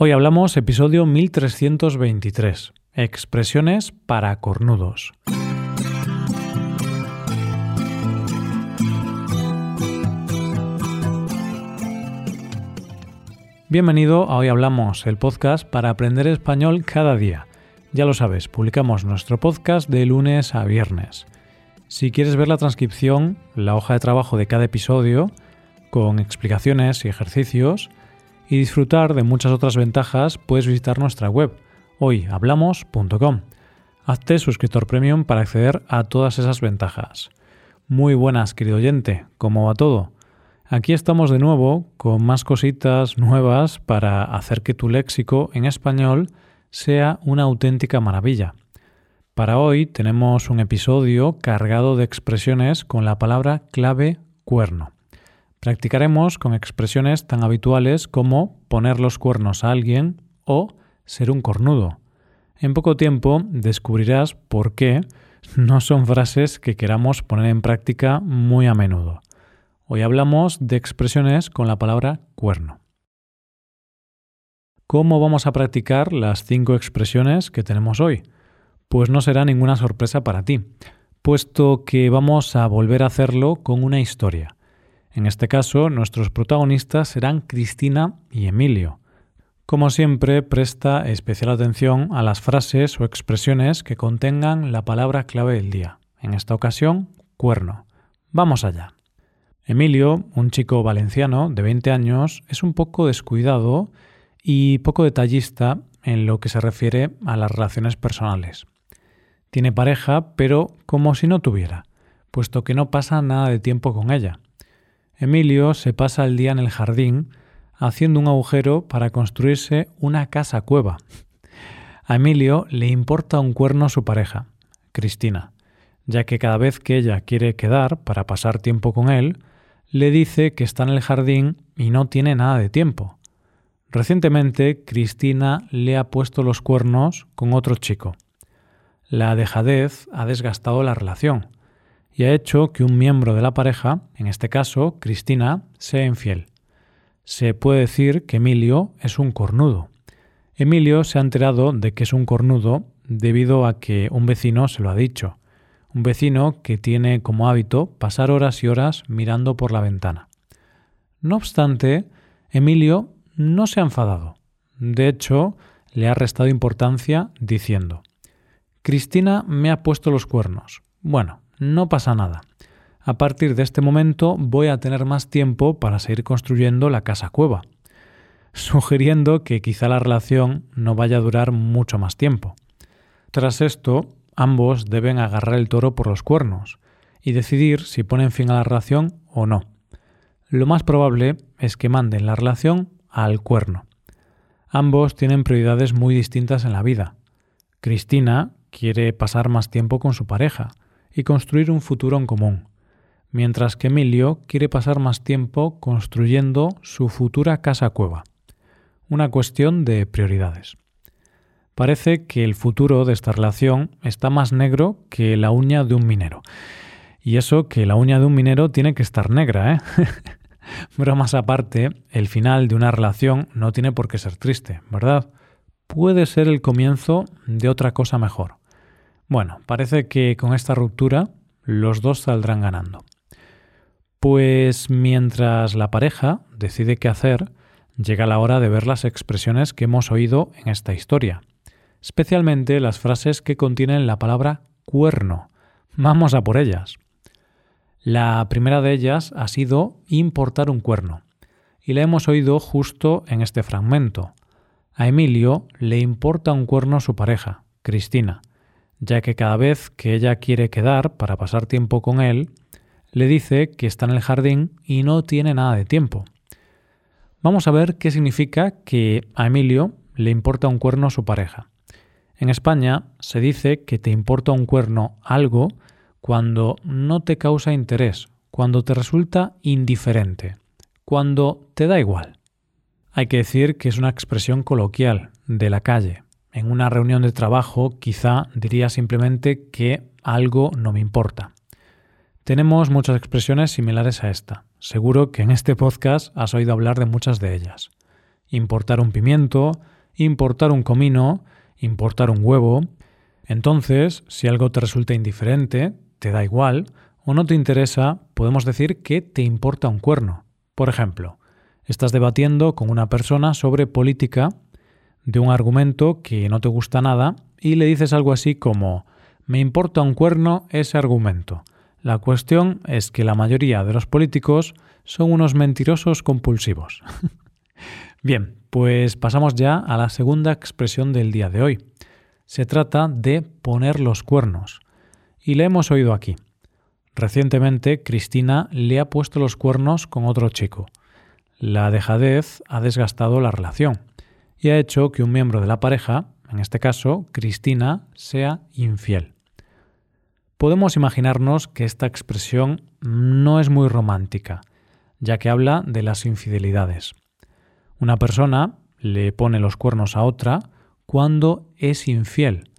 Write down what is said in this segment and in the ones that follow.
Hoy hablamos episodio 1323, expresiones para cornudos. Bienvenido a Hoy Hablamos, el podcast para aprender español cada día. Ya lo sabes, publicamos nuestro podcast de lunes a viernes. Si quieres ver la transcripción, la hoja de trabajo de cada episodio, con explicaciones y ejercicios, y disfrutar de muchas otras ventajas, puedes visitar nuestra web hoyhablamos.com. Hazte suscriptor premium para acceder a todas esas ventajas. Muy buenas, querido oyente, ¿cómo va todo? Aquí estamos de nuevo con más cositas nuevas para hacer que tu léxico en español sea una auténtica maravilla. Para hoy tenemos un episodio cargado de expresiones con la palabra clave cuerno. Practicaremos con expresiones tan habituales como poner los cuernos a alguien o ser un cornudo. En poco tiempo descubrirás por qué no son frases que queramos poner en práctica muy a menudo. Hoy hablamos de expresiones con la palabra cuerno. ¿Cómo vamos a practicar las cinco expresiones que tenemos hoy? Pues no será ninguna sorpresa para ti, puesto que vamos a volver a hacerlo con una historia. En este caso, nuestros protagonistas serán Cristina y Emilio. Como siempre, presta especial atención a las frases o expresiones que contengan la palabra clave del día. En esta ocasión, cuerno. Vamos allá. Emilio, un chico valenciano de 20 años, es un poco descuidado y poco detallista en lo que se refiere a las relaciones personales. Tiene pareja, pero como si no tuviera, puesto que no pasa nada de tiempo con ella. Emilio se pasa el día en el jardín haciendo un agujero para construirse una casa cueva. A Emilio le importa un cuerno su pareja, Cristina, ya que cada vez que ella quiere quedar para pasar tiempo con él, le dice que está en el jardín y no tiene nada de tiempo. Recientemente, Cristina le ha puesto los cuernos con otro chico. La dejadez ha desgastado la relación y ha hecho que un miembro de la pareja, en este caso Cristina, sea infiel. Se puede decir que Emilio es un cornudo. Emilio se ha enterado de que es un cornudo debido a que un vecino se lo ha dicho. Un vecino que tiene como hábito pasar horas y horas mirando por la ventana. No obstante, Emilio no se ha enfadado. De hecho, le ha restado importancia diciendo, Cristina me ha puesto los cuernos. Bueno, no pasa nada. A partir de este momento voy a tener más tiempo para seguir construyendo la casa cueva, sugiriendo que quizá la relación no vaya a durar mucho más tiempo. Tras esto, ambos deben agarrar el toro por los cuernos y decidir si ponen fin a la relación o no. Lo más probable es que manden la relación al cuerno. Ambos tienen prioridades muy distintas en la vida. Cristina quiere pasar más tiempo con su pareja, y construir un futuro en común, mientras que Emilio quiere pasar más tiempo construyendo su futura casa cueva. Una cuestión de prioridades. Parece que el futuro de esta relación está más negro que la uña de un minero. Y eso que la uña de un minero tiene que estar negra, ¿eh? Bromas aparte, el final de una relación no tiene por qué ser triste, ¿verdad? Puede ser el comienzo de otra cosa mejor. Bueno, parece que con esta ruptura los dos saldrán ganando. Pues mientras la pareja decide qué hacer, llega la hora de ver las expresiones que hemos oído en esta historia, especialmente las frases que contienen la palabra cuerno. Vamos a por ellas. La primera de ellas ha sido importar un cuerno, y la hemos oído justo en este fragmento. A Emilio le importa un cuerno su pareja, Cristina, ya que cada vez que ella quiere quedar para pasar tiempo con él, le dice que está en el jardín y no tiene nada de tiempo. Vamos a ver qué significa que a Emilio le importa un cuerno su pareja. En España se dice que te importa un cuerno algo cuando no te causa interés, cuando te resulta indiferente, cuando te da igual. Hay que decir que es una expresión coloquial, de la calle, en una reunión de trabajo quizá diría simplemente que algo no me importa. Tenemos muchas expresiones similares a esta. Seguro que en este podcast has oído hablar de muchas de ellas. importar un pimiento, importar un comino, importar un huevo. Entonces, si algo te resulta indiferente, te da igual o no te interesa, podemos decir que te importa un cuerno. Por ejemplo, estás debatiendo con una persona sobre política de un argumento que no te gusta nada y le dices algo así como me importa un cuerno ese argumento. La cuestión es que la mayoría de los políticos son unos mentirosos compulsivos. Bien, pues pasamos ya a la segunda expresión del día de hoy. Se trata de poner los cuernos. Y le hemos oído aquí. Recientemente Cristina le ha puesto los cuernos con otro chico. La dejadez ha desgastado la relación y ha hecho que un miembro de la pareja, en este caso Cristina, sea infiel. Podemos imaginarnos que esta expresión no es muy romántica, ya que habla de las infidelidades. Una persona le pone los cuernos a otra cuando es infiel.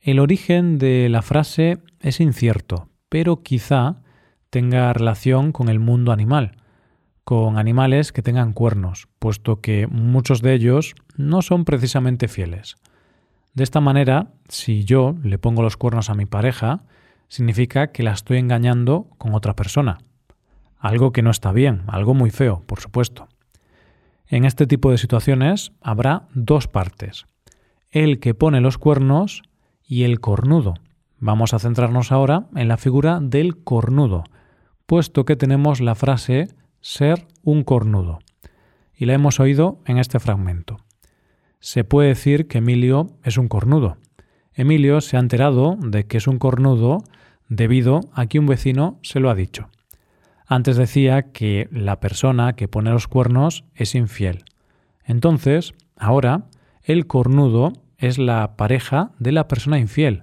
El origen de la frase es incierto, pero quizá tenga relación con el mundo animal, con animales que tengan cuernos, puesto que muchos de ellos no son precisamente fieles. De esta manera, si yo le pongo los cuernos a mi pareja, significa que la estoy engañando con otra persona. Algo que no está bien, algo muy feo, por supuesto. En este tipo de situaciones habrá dos partes, el que pone los cuernos y el cornudo. Vamos a centrarnos ahora en la figura del cornudo, puesto que tenemos la frase ser un cornudo. Y la hemos oído en este fragmento. Se puede decir que Emilio es un cornudo. Emilio se ha enterado de que es un cornudo debido a que un vecino se lo ha dicho. Antes decía que la persona que pone los cuernos es infiel. Entonces, ahora, el cornudo es la pareja de la persona infiel,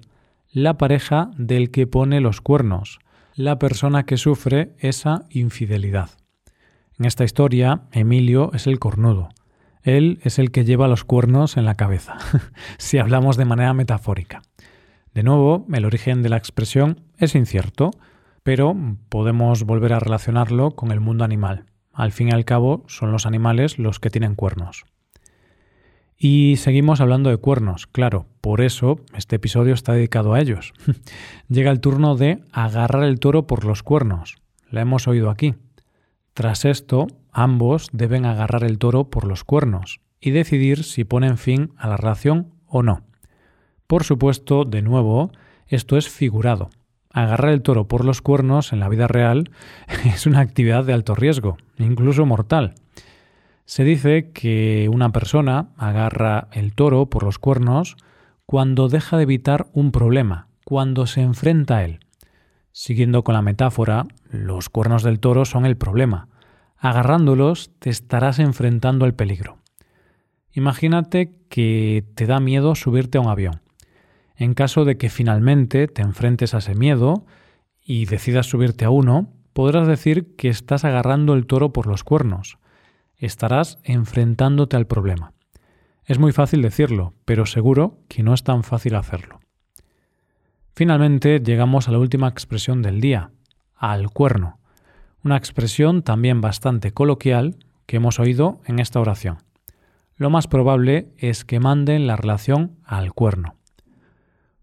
la pareja del que pone los cuernos, la persona que sufre esa infidelidad. En esta historia, Emilio es el cornudo. Él es el que lleva los cuernos en la cabeza, si hablamos de manera metafórica. De nuevo, el origen de la expresión es incierto, pero podemos volver a relacionarlo con el mundo animal. Al fin y al cabo, son los animales los que tienen cuernos. Y seguimos hablando de cuernos, claro, por eso este episodio está dedicado a ellos. Llega el turno de agarrar el toro por los cuernos. La hemos oído aquí. Tras esto, ambos deben agarrar el toro por los cuernos y decidir si ponen fin a la relación o no. Por supuesto, de nuevo, esto es figurado. Agarrar el toro por los cuernos en la vida real es una actividad de alto riesgo, incluso mortal. Se dice que una persona agarra el toro por los cuernos cuando deja de evitar un problema, cuando se enfrenta a él. Siguiendo con la metáfora, los cuernos del toro son el problema. Agarrándolos te estarás enfrentando al peligro. Imagínate que te da miedo subirte a un avión. En caso de que finalmente te enfrentes a ese miedo y decidas subirte a uno, podrás decir que estás agarrando el toro por los cuernos. Estarás enfrentándote al problema. Es muy fácil decirlo, pero seguro que no es tan fácil hacerlo. Finalmente llegamos a la última expresión del día, al cuerno, una expresión también bastante coloquial que hemos oído en esta oración. Lo más probable es que manden la relación al cuerno.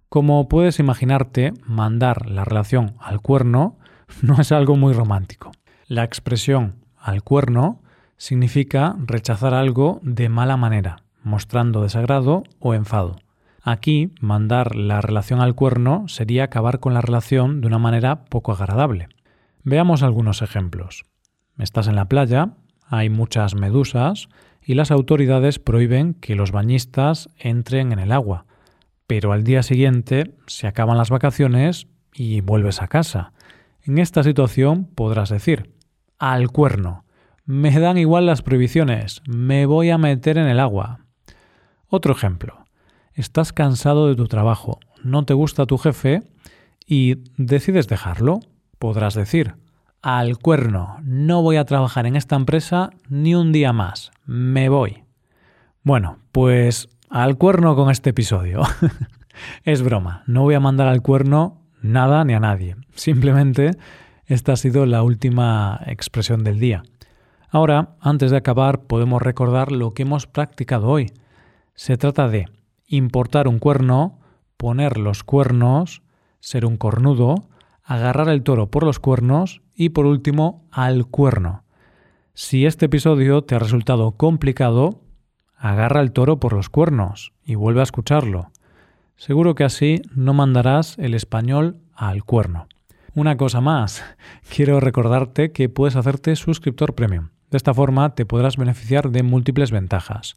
Como puedes imaginarte, mandar la relación al cuerno no es algo muy romántico. La expresión al cuerno significa rechazar algo de mala manera, mostrando desagrado o enfado. Aquí, mandar la relación al cuerno sería acabar con la relación de una manera poco agradable. Veamos algunos ejemplos. Estás en la playa, hay muchas medusas y las autoridades prohíben que los bañistas entren en el agua. Pero al día siguiente se acaban las vacaciones y vuelves a casa. En esta situación podrás decir, al cuerno, me dan igual las prohibiciones, me voy a meter en el agua. Otro ejemplo. Estás cansado de tu trabajo, no te gusta tu jefe y decides dejarlo. Podrás decir, al cuerno, no voy a trabajar en esta empresa ni un día más, me voy. Bueno, pues al cuerno con este episodio. es broma, no voy a mandar al cuerno nada ni a nadie. Simplemente esta ha sido la última expresión del día. Ahora, antes de acabar, podemos recordar lo que hemos practicado hoy. Se trata de importar un cuerno, poner los cuernos, ser un cornudo, agarrar el toro por los cuernos y por último al cuerno. Si este episodio te ha resultado complicado, agarra el toro por los cuernos y vuelve a escucharlo. Seguro que así no mandarás el español al cuerno. Una cosa más, quiero recordarte que puedes hacerte suscriptor premium. De esta forma te podrás beneficiar de múltiples ventajas,